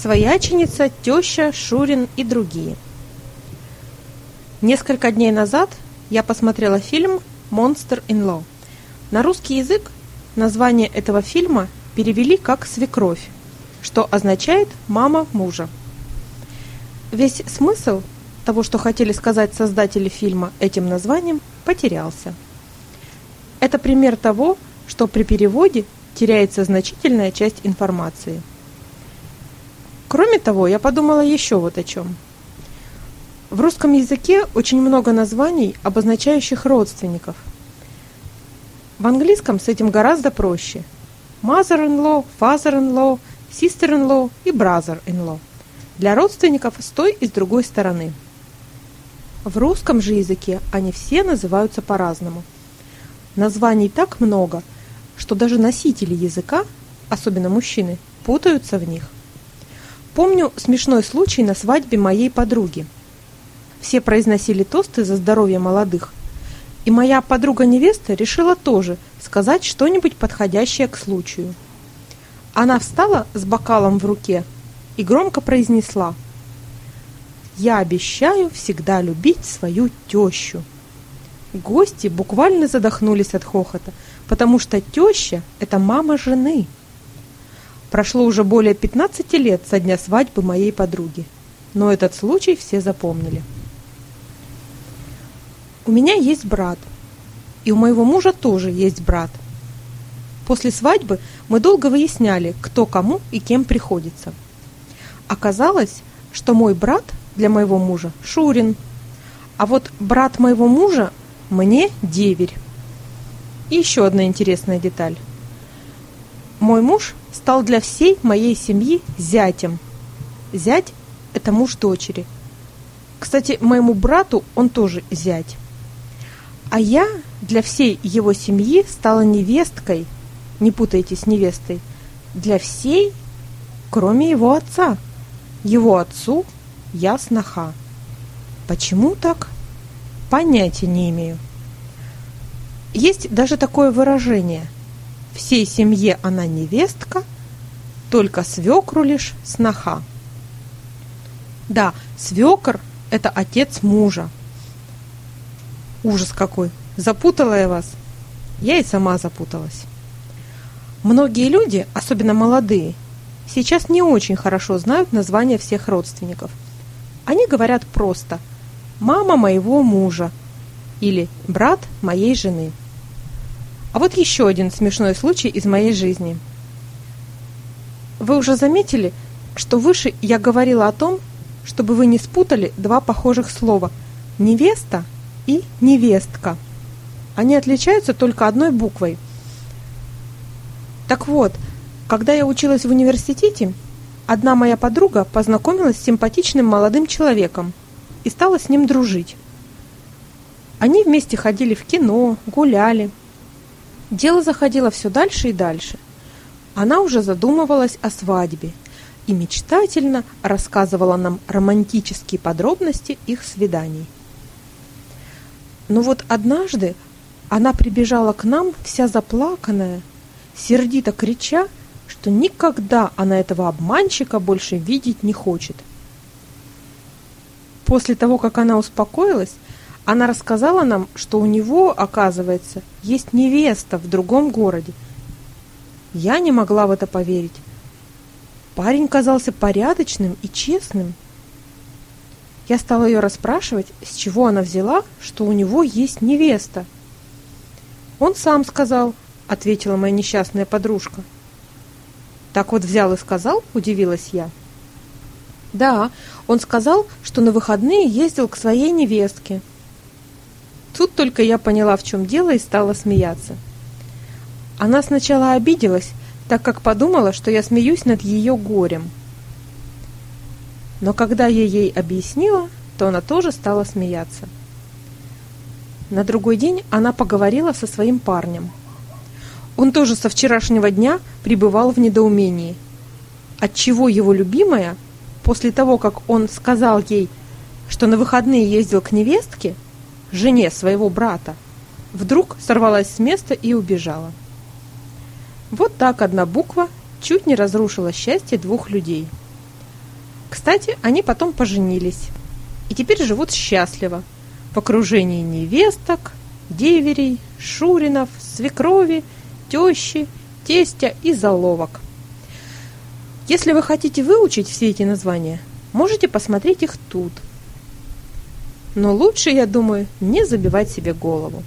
Свояченица, теща, Шурин и другие. Несколько дней назад я посмотрела фильм «Monster in Law». На русский язык название этого фильма перевели как «Свекровь», что означает «мама мужа». Весь смысл того, что хотели сказать создатели фильма этим названием, потерялся. Это пример того, что при переводе теряется значительная часть информации. Кроме того, я подумала еще вот о чем. В русском языке очень много названий, обозначающих родственников. В английском с этим гораздо проще. Mother-in-law, father-in-law, sister-in-law и brother-in-law. Для родственников с той и с другой стороны. В русском же языке они все называются по-разному. Названий так много, что даже носители языка, особенно мужчины, путаются в них. Помню смешной случай на свадьбе моей подруги. Все произносили тосты за здоровье молодых, и моя подруга-невеста решила тоже сказать что-нибудь подходящее к случаю. Она встала с бокалом в руке и громко произнесла «Я обещаю всегда любить свою тещу». Гости буквально задохнулись от хохота, потому что теща – это мама жены. Прошло уже более 15 лет со дня свадьбы моей подруги, но этот случай все запомнили. У меня есть брат, и у моего мужа тоже есть брат. После свадьбы мы долго выясняли, кто кому и кем приходится. Оказалось, что мой брат для моего мужа Шурин, а вот брат моего мужа мне деверь. И еще одна интересная деталь. Мой муж стал для всей моей семьи зятем. Зять – это муж дочери. Кстати, моему брату он тоже зять. А я для всей его семьи стала невесткой, не путайте с невестой, для всей, кроме его отца. Его отцу я сноха. Почему так? Понятия не имею. Есть даже такое выражение. Всей семье она невестка, только свекру лишь сноха. Да, свекр – это отец мужа. Ужас какой! Запутала я вас? Я и сама запуталась. Многие люди, особенно молодые, сейчас не очень хорошо знают названия всех родственников. Они говорят просто – мама моего мужа или брат моей жены. А вот еще один смешной случай из моей жизни. Вы уже заметили, что выше я говорила о том, чтобы вы не спутали два похожих слова «невеста» и «невестка». Они отличаются только одной буквой. Так вот, когда я училась в университете, одна моя подруга познакомилась с симпатичным молодым человеком, и стала с ним дружить. Они вместе ходили в кино, гуляли. Дело заходило все дальше и дальше. Она уже задумывалась о свадьбе и мечтательно рассказывала нам романтические подробности их свиданий. Но вот однажды она прибежала к нам вся заплаканная, сердито крича, что никогда она этого обманщика больше видеть не хочет – После того, как она успокоилась, она рассказала нам, что у него, оказывается, есть невеста в другом городе. Я не могла в это поверить. Парень казался порядочным и честным. Я стала ее расспрашивать, с чего она взяла, что у него есть невеста. Он сам сказал, ответила моя несчастная подружка. Так вот взял и сказал, удивилась я. Да, он сказал, что на выходные ездил к своей невестке. Только я поняла, в чем дело, и стала смеяться. Она сначала обиделась, так как подумала, что я смеюсь над ее горем. Но когда я ей объяснила, то она тоже стала смеяться. На другой день она поговорила со своим парнем. Он тоже со вчерашнего дня пребывал в недоумении. Отчего его любимая – после того, как он сказал ей, что на выходные ездил к невестке, жене своего брата, вдруг сорвалась с места и убежала. Вот так одна буква чуть не разрушила счастье двух людей. Кстати, они потом поженились. И теперь живут счастливо. В окружении невесток, деверей, шуринов, свекрови, тещи, тестя и заловок. Если вы хотите выучить все эти названия, можете посмотреть их тут. Но лучше, я думаю, не забивать себе голову.